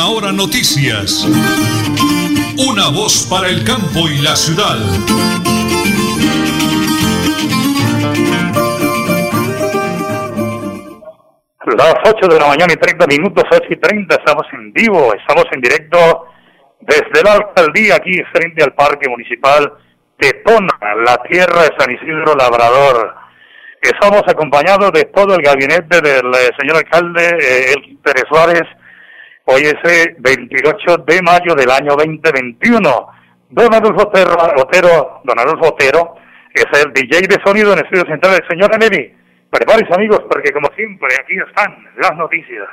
Última Hora Noticias. Una voz para el campo y la ciudad. Las 8 de la mañana y 30 minutos, 8 y 30, estamos en vivo, estamos en directo desde la alcaldía aquí frente al Parque Municipal de Tona, la tierra de San Isidro Labrador. Estamos acompañados de todo el gabinete del eh, señor alcalde eh, El Pérez Suárez. Hoy es el 28 de mayo del año 2021. Don Adolfo Otero, don Adolfo Otero es el DJ de sonido en el estudio central del señor Aneli. Prepárense amigos porque como siempre aquí están las noticias.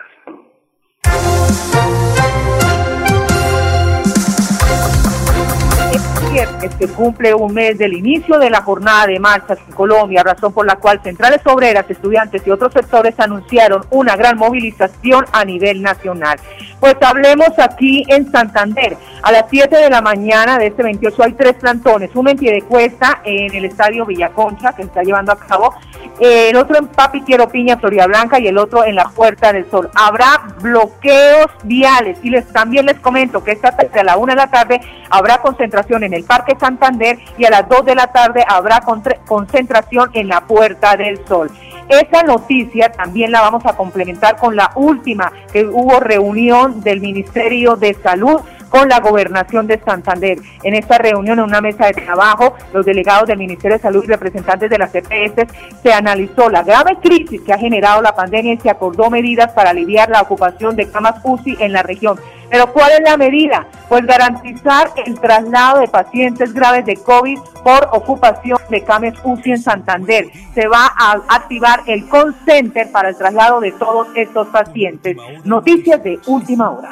Se cumple un mes del inicio de la jornada de marchas en Colombia, razón por la cual centrales obreras, estudiantes y otros sectores anunciaron una gran movilización a nivel nacional. Pues hablemos aquí en Santander. A las 7 de la mañana de este 28 hay tres plantones, uno en Piedecuesta, en el estadio Villaconcha, que se está llevando a cabo, el otro en Papi Quiero Piña, Florida Blanca, y el otro en la Puerta del Sol. Habrá bloqueos viales y les también les comento que esta tarde a la 1 de la tarde habrá concentración en el Parque Santander y a las 2 de la tarde habrá concentración en la Puerta del Sol. Esa noticia también la vamos a complementar con la última, que hubo reunión del Ministerio de Salud con la gobernación de Santander. En esta reunión, en una mesa de trabajo, los delegados del Ministerio de Salud y representantes de las EPS se analizó la grave crisis que ha generado la pandemia y se acordó medidas para aliviar la ocupación de camas UCI en la región. Pero ¿cuál es la medida? Pues garantizar el traslado de pacientes graves de COVID por ocupación de camas UCI en Santander. Se va a activar el call center para el traslado de todos estos pacientes. Noticias de última hora.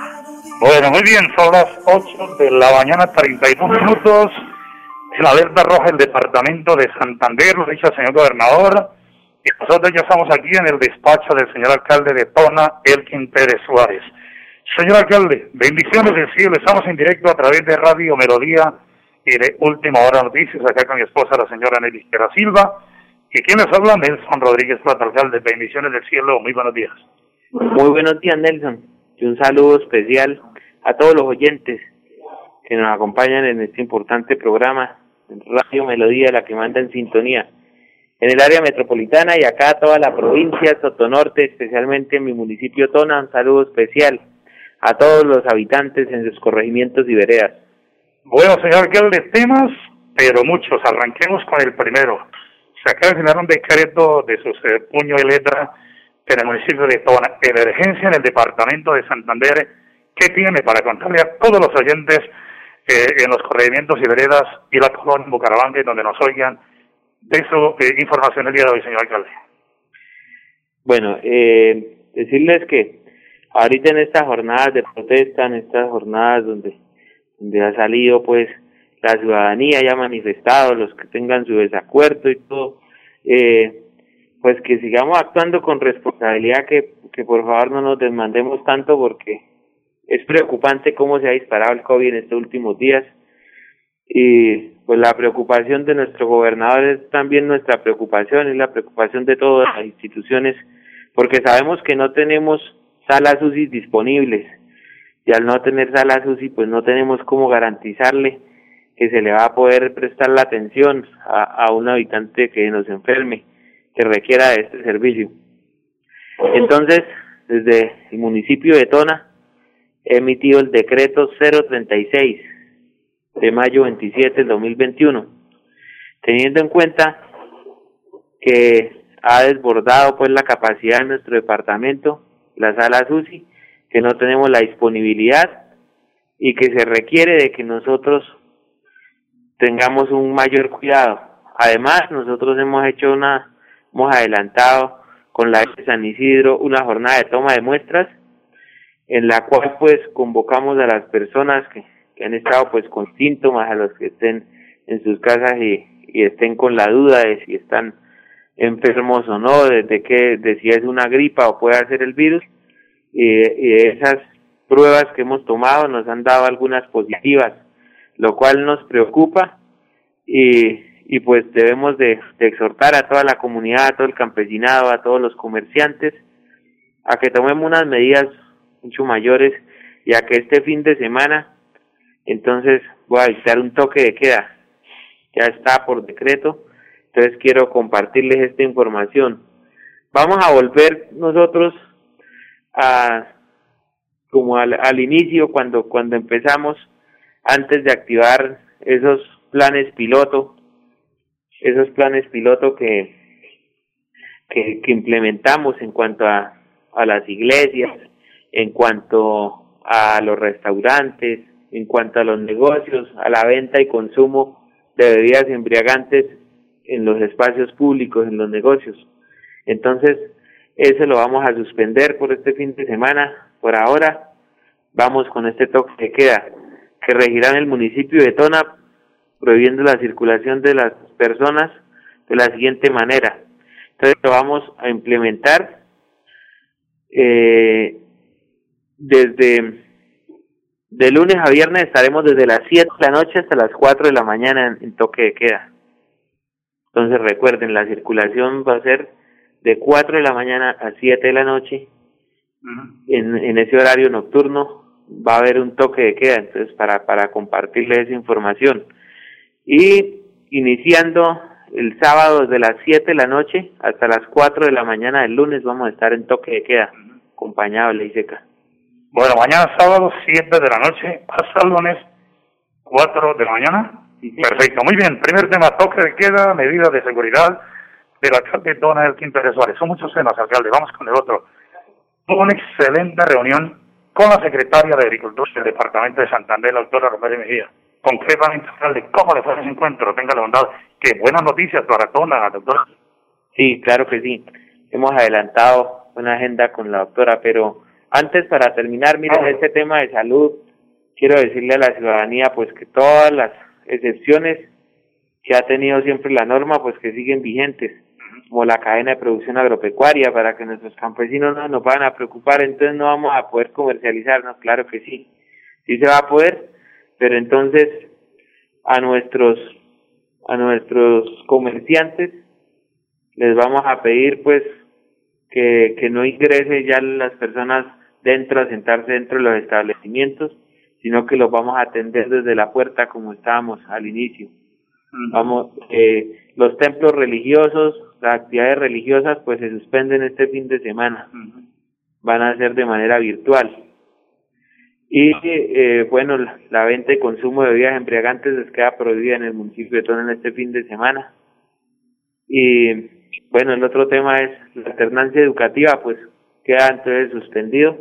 Bueno, muy bien, son las 8 de la mañana, 32 minutos. En alerta roja el departamento de Santander, lo dicho el señor gobernador. Y nosotros ya estamos aquí en el despacho del señor alcalde de Tona, Elkin Pérez Suárez. Señor alcalde, bendiciones del cielo. Estamos en directo a través de Radio Melodía y de Última Hora Noticias, acá con mi esposa, la señora Nelly Quera Silva. ¿Y quién les habla? Nelson Rodríguez Plata, alcalde. Bendiciones del cielo. Muy buenos días. Muy buenos días, Nelson y un saludo especial a todos los oyentes que nos acompañan en este importante programa, Radio Melodía, la que manda en sintonía, en el área metropolitana y acá toda la provincia, Sotonorte, especialmente en mi municipio Tona, un saludo especial a todos los habitantes en sus corregimientos y veredas. Bueno, señor de temas, pero muchos. Arranquemos con el primero. Se acaba de generar un decreto de su puño y letra en el municipio de Tona, emergencia en el departamento de Santander, ¿qué tiene para contarle a todos los oyentes eh, en los corregimientos y veredas y la colonia en Bucaramanga, donde nos oigan, de su eh, información el día de hoy, señor alcalde? Bueno, eh, decirles que ahorita en estas jornadas de protesta, en estas jornadas donde, donde ha salido pues la ciudadanía ya manifestado, los que tengan su desacuerdo y todo, eh, pues que sigamos actuando con responsabilidad, que, que por favor no nos desmandemos tanto porque es preocupante cómo se ha disparado el COVID en estos últimos días. Y pues la preocupación de nuestro gobernador es también nuestra preocupación, es la preocupación de todas las instituciones porque sabemos que no tenemos salas UCI disponibles y al no tener salas UCI pues no tenemos cómo garantizarle que se le va a poder prestar la atención a, a un habitante que nos enferme que requiera de este servicio. Entonces, desde el municipio de Tona, he emitido el decreto 036 de mayo 27 del 2021, teniendo en cuenta que ha desbordado pues la capacidad de nuestro departamento, la sala SUSI, que no tenemos la disponibilidad y que se requiere de que nosotros tengamos un mayor cuidado. Además, nosotros hemos hecho una hemos adelantado con la de San Isidro una jornada de toma de muestras en la cual pues convocamos a las personas que, han estado pues con síntomas, a los que estén en sus casas y, y estén con la duda de si están enfermos o no, de, que, de si es una gripa o puede ser el virus, y, y esas pruebas que hemos tomado nos han dado algunas positivas, lo cual nos preocupa. Y y pues debemos de, exhortar a toda la comunidad, a todo el campesinado, a todos los comerciantes, a que tomemos unas medidas mucho mayores y a que este fin de semana, entonces voy a dictar un toque de queda. Ya está por decreto, entonces quiero compartirles esta información. Vamos a volver nosotros a como al, inicio cuando cuando empezamos antes de activar esos planes piloto, esos planes piloto que que, que implementamos en cuanto a, a las iglesias, en cuanto a los restaurantes, en cuanto a los negocios, a la venta y consumo de bebidas embriagantes en los espacios públicos, en los negocios. Entonces, ese lo vamos a suspender por este fin de semana. Por ahora, vamos con este toque que queda, que regirá en el municipio de Tona, prohibiendo la circulación de las personas de la siguiente manera. Entonces, lo vamos a implementar eh, desde de lunes a viernes estaremos desde las 7 de la noche hasta las 4 de la mañana en, toque de queda. Entonces recuerden, la circulación va a ser de 4 de la mañana a 7 de la noche. en, en ese horario nocturno va a haber un toque de queda, entonces para, para compartirles esa información. Y iniciando el sábado desde las 7 de la noche hasta las 4 de la mañana del lunes vamos a estar en toque de queda, acompañado de ley seca. Bueno, mañana sábado, 7 de la noche, hasta el lunes, 4 de la mañana. Perfecto, muy bien. Primer tema, toque de queda, medidas de seguridad del alcalde Donald Quintero Suárez. Son muchos temas, alcalde. Vamos con el otro. Tuvo una excelente reunión con la secretaria de Agricultura del Departamento de Santander, la doctora Rosario Mejía. Concretamente, alcalde, ¿cómo le fue ese encuentro? Tenga la bondad. Qué buenas noticias para Tona, doctora. Sí, claro que sí. Hemos adelantado una agenda con la doctora, pero antes, para terminar, miren, este tema de salud, quiero decirle a la ciudadanía, pues que todas las excepciones que ha tenido siempre la norma, pues que siguen vigentes, como la cadena de producción agropecuaria, para que nuestros campesinos no nos van a preocupar, entonces no vamos a poder comercializarnos, claro que sí, sí se va a poder, pero entonces a nuestros a nuestros comerciantes les vamos a pedir pues que, que no ingrese ya las personas dentro, a sentarse dentro de los establecimientos, sino que los vamos a atender desde la puerta como estábamos al inicio. Vamos, eh, los templos religiosos, las actividades religiosas, pues se suspenden este fin de semana. Van a ser de manera virtual. Y eh, bueno, la, venta y consumo de bebidas embriagantes les queda prohibida en el municipio de Tona en este fin de semana. Y bueno, el otro tema es la alternancia educativa, pues queda entonces suspendido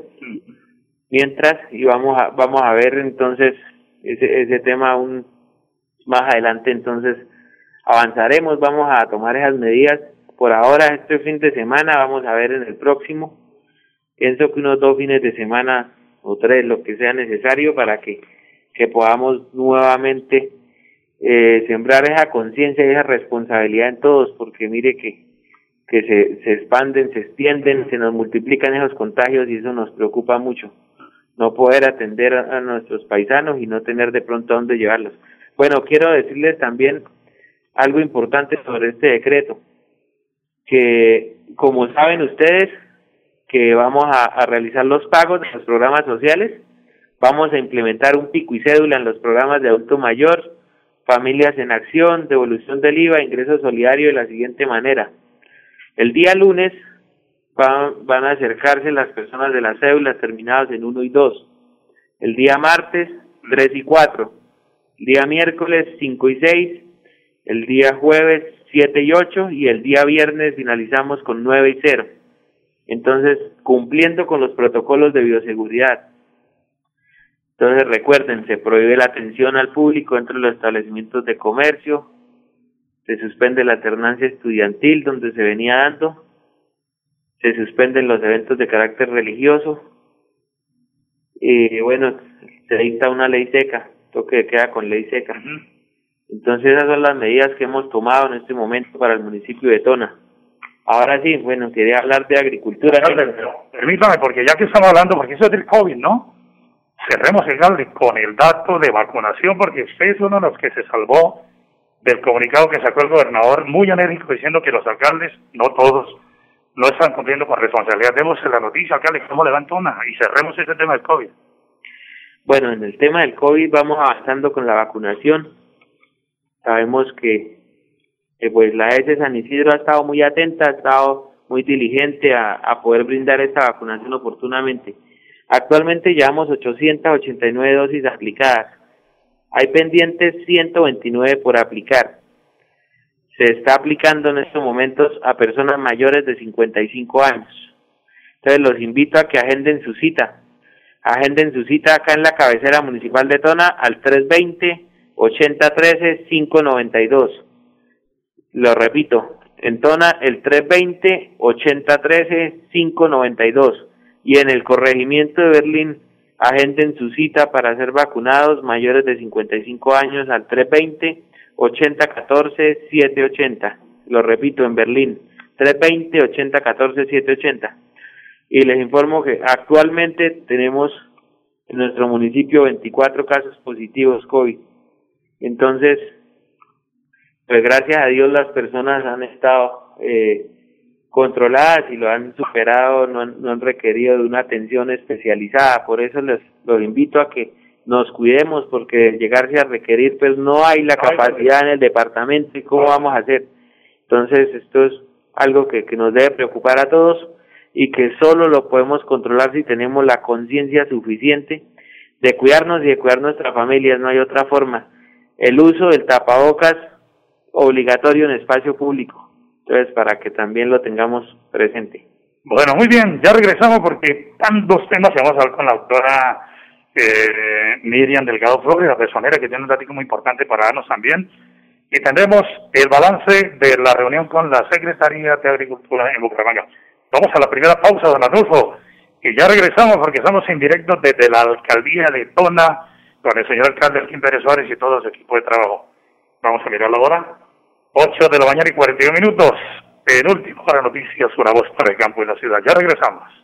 mientras y vamos a vamos a ver entonces ese ese tema aún más adelante entonces avanzaremos vamos a tomar esas medidas por ahora este fin de semana vamos a ver en el próximo pienso que unos dos fines de semana o tres lo que sea necesario para que que podamos nuevamente eh, sembrar esa conciencia y esa responsabilidad en todos porque mire que que se, se expanden, se extienden, se nos multiplican esos contagios y eso nos preocupa mucho. No poder atender a, nuestros paisanos y no tener de pronto dónde llevarlos. Bueno, quiero decirles también algo importante sobre este decreto, que como saben ustedes que vamos a, a realizar los pagos de los programas sociales, vamos a implementar un pico y cédula en los programas de adulto mayor, familias en acción, devolución del IVA, ingreso solidario de la siguiente manera el día lunes van, van a acercarse las personas de las cédulas terminadas en 1 y 2. El día martes 3 y 4. El día miércoles 5 y 6. El día jueves 7 y 8 y el día viernes finalizamos con 9 y 0. Entonces, cumpliendo con los protocolos de bioseguridad. Entonces, recuerden, se prohíbe la atención al público entre los establecimientos de comercio, se suspende la alternancia estudiantil donde se venía dando, se suspenden los eventos de carácter religioso, y bueno, se dicta una ley seca, toque de queda con ley seca. Entonces esas son las medidas que hemos tomado en este momento para el municipio de Tona. Ahora sí, bueno, quería hablar de agricultura. permítame, porque ya que estamos hablando, porque eso es del COVID, ¿no? Cerremos el con el dato de vacunación, porque usted es uno de los que se salvó del comunicado que sacó el gobernador, muy enérgico, diciendo que los alcaldes, no todos, no están cumpliendo con responsabilidad. Demos la noticia, alcalde, cómo levanta una y cerremos ese tema del COVID. Bueno, en el tema del COVID vamos avanzando con la vacunación. Sabemos que, pues la ES San Isidro ha estado muy atenta, ha estado muy diligente a poder brindar esta vacunación oportunamente. Actualmente llevamos 889 dosis aplicadas. Hay pendientes 129 por aplicar. Se está aplicando en estos momentos a personas mayores de 55 años. Entonces los invito a que agenden su cita. Agenden su cita acá en la cabecera municipal de Tona al 320-8013-592. Lo repito, en Tona el 320-8013-592 y en el corregimiento de Berlín agenden su cita para ser vacunados mayores de 55 años al 320-8014-780. Lo repito, en Berlín, 320-8014-780. Y les informo que actualmente tenemos en nuestro municipio 24 casos positivos COVID. Entonces, pues gracias a Dios las personas han estado eh, controladas y lo han superado, no han, no han requerido de una atención especializada. Por eso les los invito a que nos cuidemos porque llegarse a requerir pues no hay la capacidad en el departamento y cómo vamos a hacer. Entonces esto es algo que, que nos debe preocupar a todos y que solo lo podemos controlar si tenemos la conciencia suficiente de cuidarnos y de cuidar nuestras familias, no hay otra forma. El uso del tapabocas obligatorio en espacio público entonces, para que también lo tengamos presente. Bueno, muy bien, ya regresamos porque tantos temas que vamos a hablar con la doctora eh, Miriam Delgado Flores, la personera, que tiene un dato muy importante para darnos también. Y tendremos el balance de la reunión con la Secretaría de Agricultura en Bucaramanga. Vamos a la primera pausa, don Adolfo, y ya regresamos porque estamos en directo desde la alcaldía de Tona con el señor alcalde Elkin Suárez y todo su equipo de trabajo. Vamos a mirar la hora. 8 de la mañana y 41 minutos. Penúltimo para noticias, una voz para el campo y la ciudad. Ya regresamos.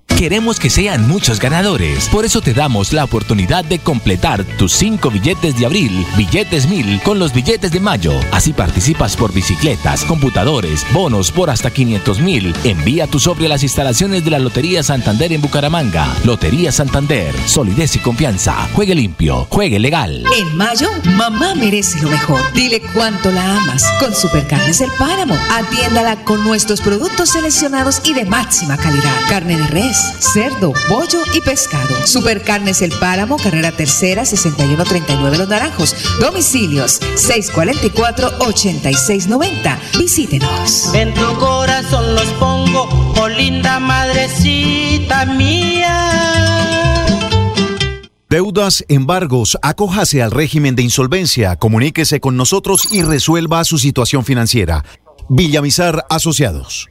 Queremos que sean muchos ganadores. Por eso te damos la oportunidad de completar tus cinco billetes de abril, billetes mil, con los billetes de mayo. Así participas por bicicletas, computadores, bonos por hasta 500 mil. Envía tu sobre a las instalaciones de la Lotería Santander en Bucaramanga. Lotería Santander. Solidez y confianza. Juegue limpio. Juegue legal. En mayo, mamá merece lo mejor. Dile cuánto la amas. Con Supercarnes El Páramo. Atiéndala con nuestros productos seleccionados y de máxima calidad. Carne de res cerdo, pollo y pescado. Supercarnes El Páramo, carrera tercera, 6139 Los Naranjos. Domicilios 644-8690. Visítenos. En tu corazón los pongo, oh linda madrecita mía. Deudas, embargos, acójase al régimen de insolvencia, comuníquese con nosotros y resuelva su situación financiera. Villamizar Asociados.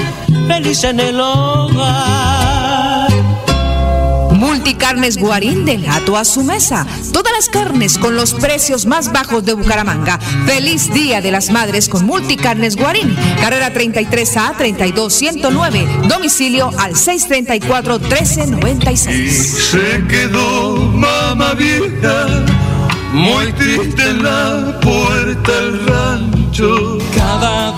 feliz en el hogar. Multicarnes Guarín del gato a su mesa. Todas las carnes con los precios más bajos de Bucaramanga. Feliz Día de las Madres con Multicarnes Guarín. Carrera 33A 32109. Domicilio al 634 1396. Y se quedó mamá vieja muy triste en la puerta del rancho. Cada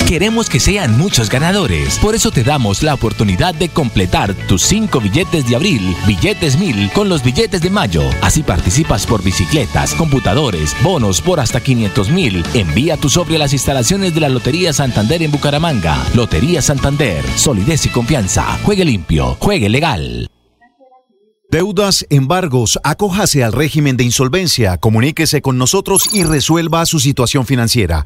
Queremos que sean muchos ganadores. Por eso te damos la oportunidad de completar tus cinco billetes de abril, billetes mil, con los billetes de mayo. Así participas por bicicletas, computadores, bonos por hasta 500 mil. Envía tu sobre a las instalaciones de la Lotería Santander en Bucaramanga. Lotería Santander. Solidez y confianza. Juegue limpio. Juegue legal. Deudas, embargos, acójase al régimen de insolvencia, comuníquese con nosotros y resuelva su situación financiera.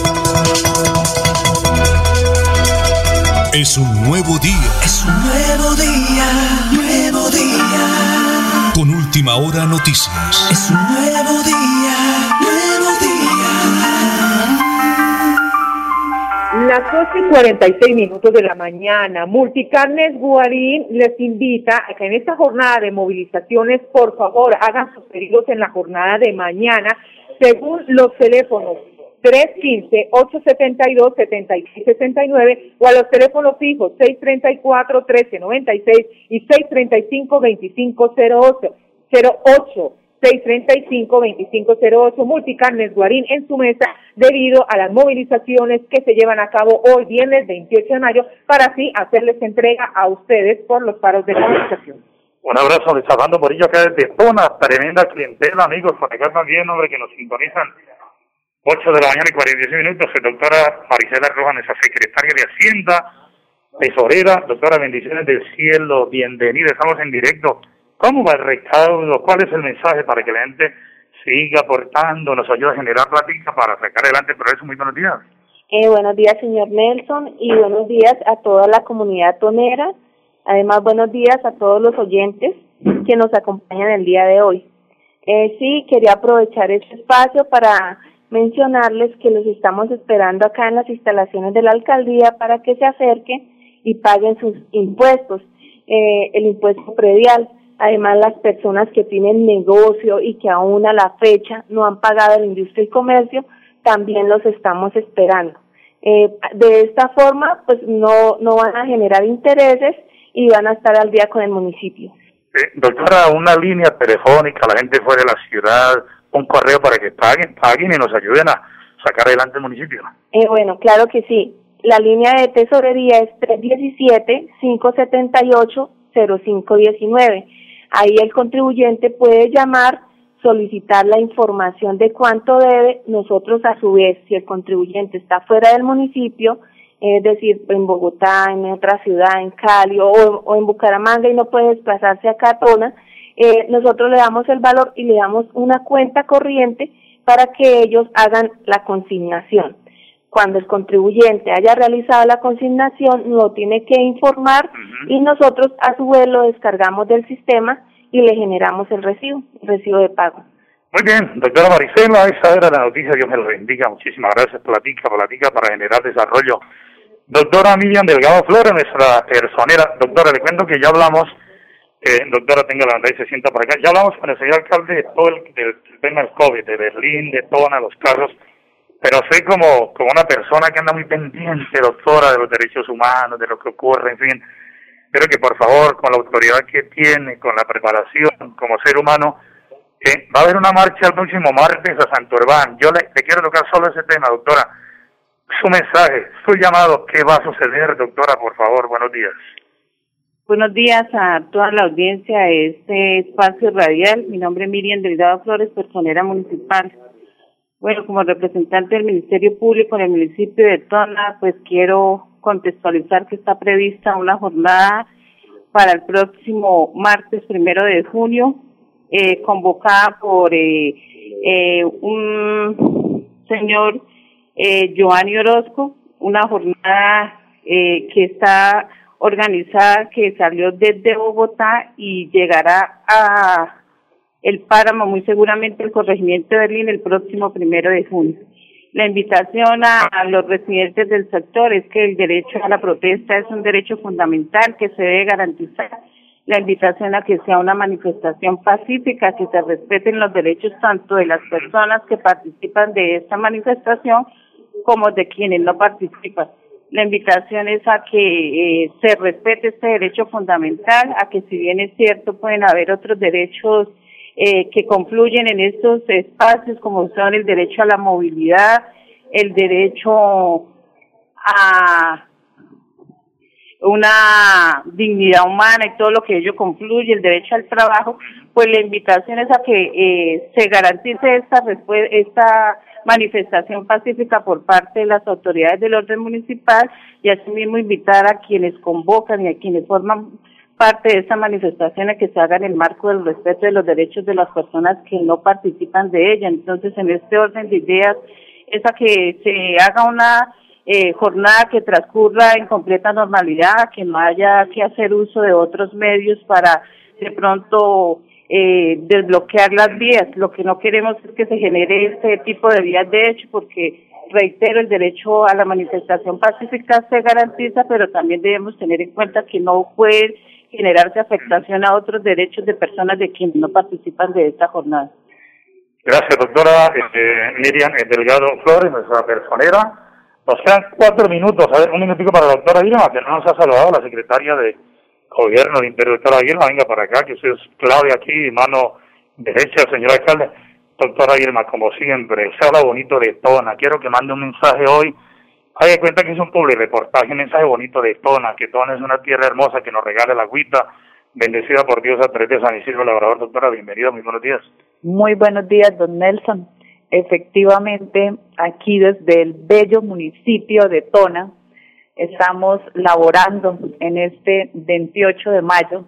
Es un nuevo día. Es un nuevo día, nuevo día. Con última hora noticias. Es un nuevo día, nuevo día. Las 8 y 46 minutos de la mañana, Multicarnes Guarín les invita a que en esta jornada de movilizaciones, por favor, hagan sus pedidos en la jornada de mañana según los teléfonos 315-872-7669 o a los teléfonos fijos 634-1396 y 635-2508. 08 635-2508 Multicarnes Guarín en su mesa debido a las movilizaciones que se llevan a cabo hoy viernes 28 de mayo para así hacerles entrega a ustedes por los paros de movilización. Un abrazo de Salvando Morillo acá desde Zona, tremenda clientela amigos, por acá también hombre que nos sintonizan 8 de la mañana y 46 minutos, doctora Marisela Rojas, secretaria de Hacienda, tesorera, doctora, bendiciones del cielo, bienvenida, estamos en directo. ¿Cómo va el recaudo? ¿Cuál es el mensaje para que la gente siga aportando, nos ayude a generar plática para sacar adelante el progreso? Muy buenos días. Eh, buenos días, señor Nelson, y buenos días a toda la comunidad tonera. Además, buenos días a todos los oyentes que nos acompañan el día de hoy. Eh, sí, quería aprovechar este espacio para mencionarles que los estamos esperando acá en las instalaciones de la alcaldía para que se acerquen y paguen sus impuestos, eh, el impuesto predial. Además, las personas que tienen negocio y que aún a la fecha no han pagado la industria y comercio, también los estamos esperando. Eh, de esta forma, pues no, no van a generar intereses y van a estar al día con el municipio. doctora, una línea telefónica, la gente fuera de la ciudad, un correo para que paguen, paguen y nos ayuden a sacar adelante el municipio. Eh, bueno, claro que sí. La línea de tesorería es 317-578-0519. Ahí el contribuyente puede llamar, solicitar la información de cuánto debe. Nosotros, a su vez, si el contribuyente está fuera del municipio, es decir, en Bogotá, en otra ciudad, en Cali o, o en Bucaramanga y no puede desplazarse a Catona, eh, nosotros le damos el valor y le damos una cuenta corriente para que ellos hagan la consignación. Cuando el contribuyente haya realizado la consignación, lo tiene que informar y nosotros a su vez lo descargamos del sistema y le generamos el recibo, el recibo de pago. Muy bien, doctora Marisela, esa era la noticia, Dios me lo bendiga, muchísimas gracias, platica, platica para generar desarrollo. Doctora Miriam Delgado Flores, nuestra personera, doctora, le cuento que ya hablamos eh, doctora, tenga la y se sienta para acá. Ya hablamos con el señor alcalde de todo el, del, tema del COVID, de Berlín, de Tona, los carros, pero sé como, como una persona que anda muy pendiente, doctora, de los derechos humanos, de lo que ocurre, en fin. Espero que por favor, con la autoridad que tiene, con la preparación como ser humano, Eh, va a haber una marcha el próximo martes a Santo Urbán. Yo le, quiero tocar solo ese tema, doctora. Su mensaje, su llamado, ¿qué va a suceder, doctora? Por favor, buenos días. Buenos días a toda la audiencia de este espacio radial. Mi nombre es Miriam Delgado Flores, personera municipal. Bueno, como representante del Ministerio Público en el municipio de Tona, pues quiero contextualizar que está prevista una jornada para el próximo martes primero de junio, eh, convocada por eh, eh, un señor eh, Giovanni Orozco, una jornada eh, que está organizada, que salió desde Bogotá y llegará a el páramo, muy seguramente el corregimiento de Berlín el próximo primero de junio. La invitación a, los residentes del sector es que el derecho a la protesta es un derecho fundamental que se debe garantizar. La invitación a que sea una manifestación pacífica, que se respeten los derechos tanto de las personas que participan de esta manifestación como de quienes no participan. La invitación es a que eh, se respete este derecho fundamental, a que si bien es cierto pueden haber otros derechos eh, que confluyen en estos espacios como son el derecho a la movilidad, el derecho a una dignidad humana y todo lo que ello confluye, el derecho al trabajo, pues la invitación es a que eh, se garantice esta, esta manifestación pacífica por parte de las autoridades del orden municipal y asimismo invitar a quienes convocan y a quienes forman parte de esta manifestación a que se haga en el marco del respeto de los derechos de las personas que no participan de ella. Entonces, en este orden de ideas, es a que se haga una eh, jornada que transcurra en completa normalidad, que no haya que hacer uso de otros medios para de pronto eh, desbloquear las vías. Lo que no queremos es que se genere este tipo de vías de hecho, porque reitero, el derecho a la manifestación pacífica se garantiza, pero también debemos tener en cuenta que no puede generarse afectación a otros derechos de personas de quienes no participan de esta jornada. Gracias, doctora eh, Miriam Delgado Flores, nuestra personera. Nos quedan cuatro minutos, a ver, un minutico para la doctora Irma, que no nos ha saludado la secretaria de Gobierno de Interior, doctora Irma, venga para acá, que usted es clave aquí, mano derecha, señor alcalde. Doctora Irma, como siempre, se habla bonito de Tona. Quiero que mande un mensaje hoy hay de cuenta que es un public reportaje, un mensaje bonito de Tona, que Tona es una tierra hermosa que nos regala la agüita, bendecida por Dios a través de San Isidro Labrador. Doctora, bienvenida, muy buenos días. Muy buenos días, don Nelson. Efectivamente, aquí desde el bello municipio de Tona, estamos laborando en este 28 de mayo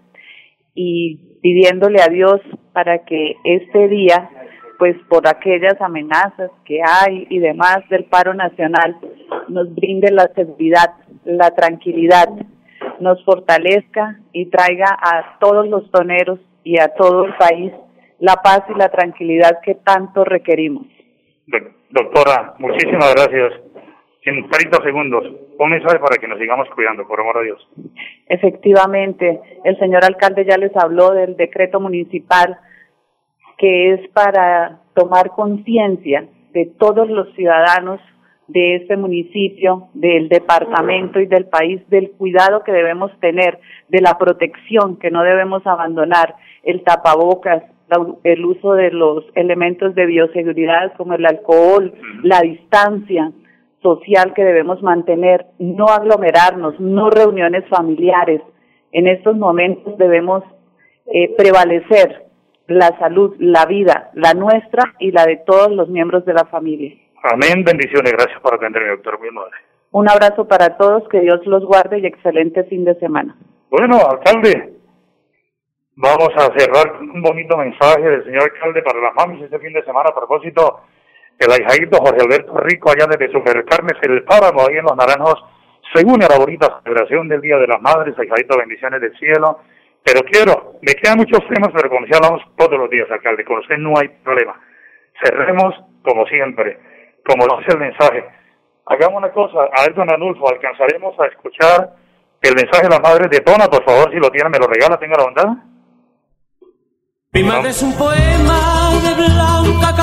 y pidiéndole a Dios para que este día pues por aquellas amenazas que hay y demás del paro nacional, nos brinde la seguridad, la tranquilidad, nos fortalezca y traiga a todos los toneros y a todo el país la paz y la tranquilidad que tanto requerimos. Doctora, muchísimas gracias. En 30 segundos, un mensaje para que nos sigamos cuidando, por amor de Dios. Efectivamente, el señor alcalde ya les habló del decreto municipal que es para tomar conciencia de todos los ciudadanos de este municipio, del departamento y del país, del cuidado que debemos tener, de la protección que no debemos abandonar, el tapabocas, el uso de los elementos de bioseguridad como el alcohol, la distancia social que debemos mantener, no aglomerarnos, no reuniones familiares. En estos momentos debemos eh, prevalecer la salud, la vida, la nuestra y la de todos los miembros de la familia. Amén, bendiciones, gracias por atenderme, doctor. Un abrazo para todos, que Dios los guarde y excelente fin de semana. Bueno, alcalde, vamos a cerrar un bonito mensaje del señor alcalde para las mamis este fin de semana a propósito el ahijadito Jorge Alberto Rico allá desde Supercarnes, el Páramo, ahí en Los Naranjos, se une a la bonita celebración del Día de las Madres, ahijadito, bendiciones del cielo, pero quiero, me quedan muchos temas, pero como si hablamos todos los días, alcalde, con usted no hay problema. Cerremos como siempre, como lo dice el mensaje. Hagamos una cosa, a ver, don Anulfo, ¿alcanzaremos a escuchar el mensaje de la madre de Tona? Por favor, si lo tiene, me lo regala, tenga la bondad. Mi madre es un poema de blanca.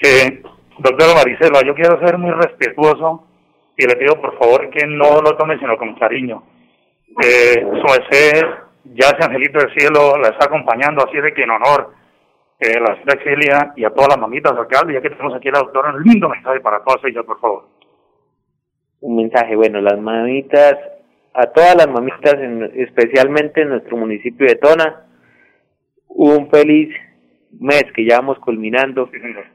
que, doctora Maricela, yo quiero ser muy respetuoso y le pido por favor que no lo tome sino con cariño. Eh, su merced, ya ese angelito del cielo la está acompañando, así de que en honor eh, la señora Celia y a todas las mamitas, alcalde, ya que tenemos aquí a la doctora, un lindo mensaje para todas ellas, por favor. Un mensaje, bueno, las mamitas, a todas las mamitas, en- especialmente en nuestro municipio de Tona, un feliz mes que ya vamos culminando.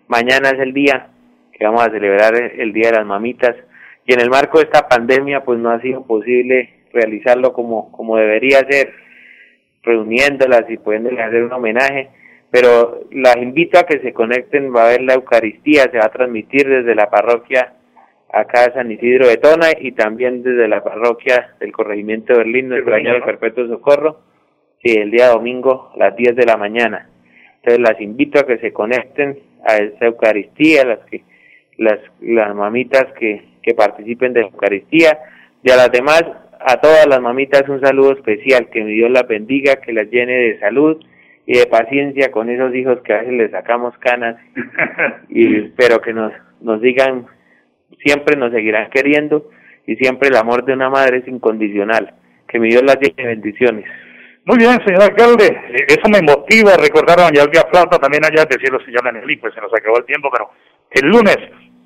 Mañana es el día que vamos a celebrar el el Día de las Mamitas y en el marco de esta pandemia pues no ha sido posible realizarlo como, como debería ser, reuniéndolas y pudiéndoles hacer un homenaje, pero las invito a que se conecten, va a haber la Eucaristía, se va a transmitir desde la parroquia acá de San Isidro de Tona y también desde la parroquia del corregimiento de Berlín, nuestro año del Perpetuo Socorro, sí, el día domingo a las 10 de la mañana. Entonces las invito a que se conecten a esa Eucaristía, las que las, las mamitas que, que participen de la Eucaristía y a las demás, a todas las mamitas un saludo especial, que mi Dios las bendiga, que las llene de salud y de paciencia con esos hijos que a veces les sacamos canas y espero que nos, nos digan, siempre nos seguirán queriendo y siempre el amor de una madre es incondicional. Que mi Dios las llene de bendiciones. Muy bien, señor alcalde, eh, eso me motiva a recordar a doña Elvia Plata, también allá del cielo se llama Nelly, pues se nos acabó el tiempo, pero el lunes,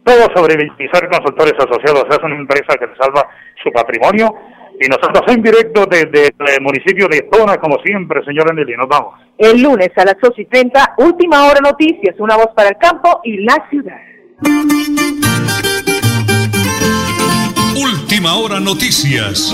todo sobre Villamizar Consultores Asociados, es una empresa que salva su patrimonio, y nosotros en directo desde el municipio de Tona, como siempre, señor Nelly, nos vamos. El lunes a las 8 y 30, última hora noticias, una voz para el campo y la ciudad. Última hora noticias.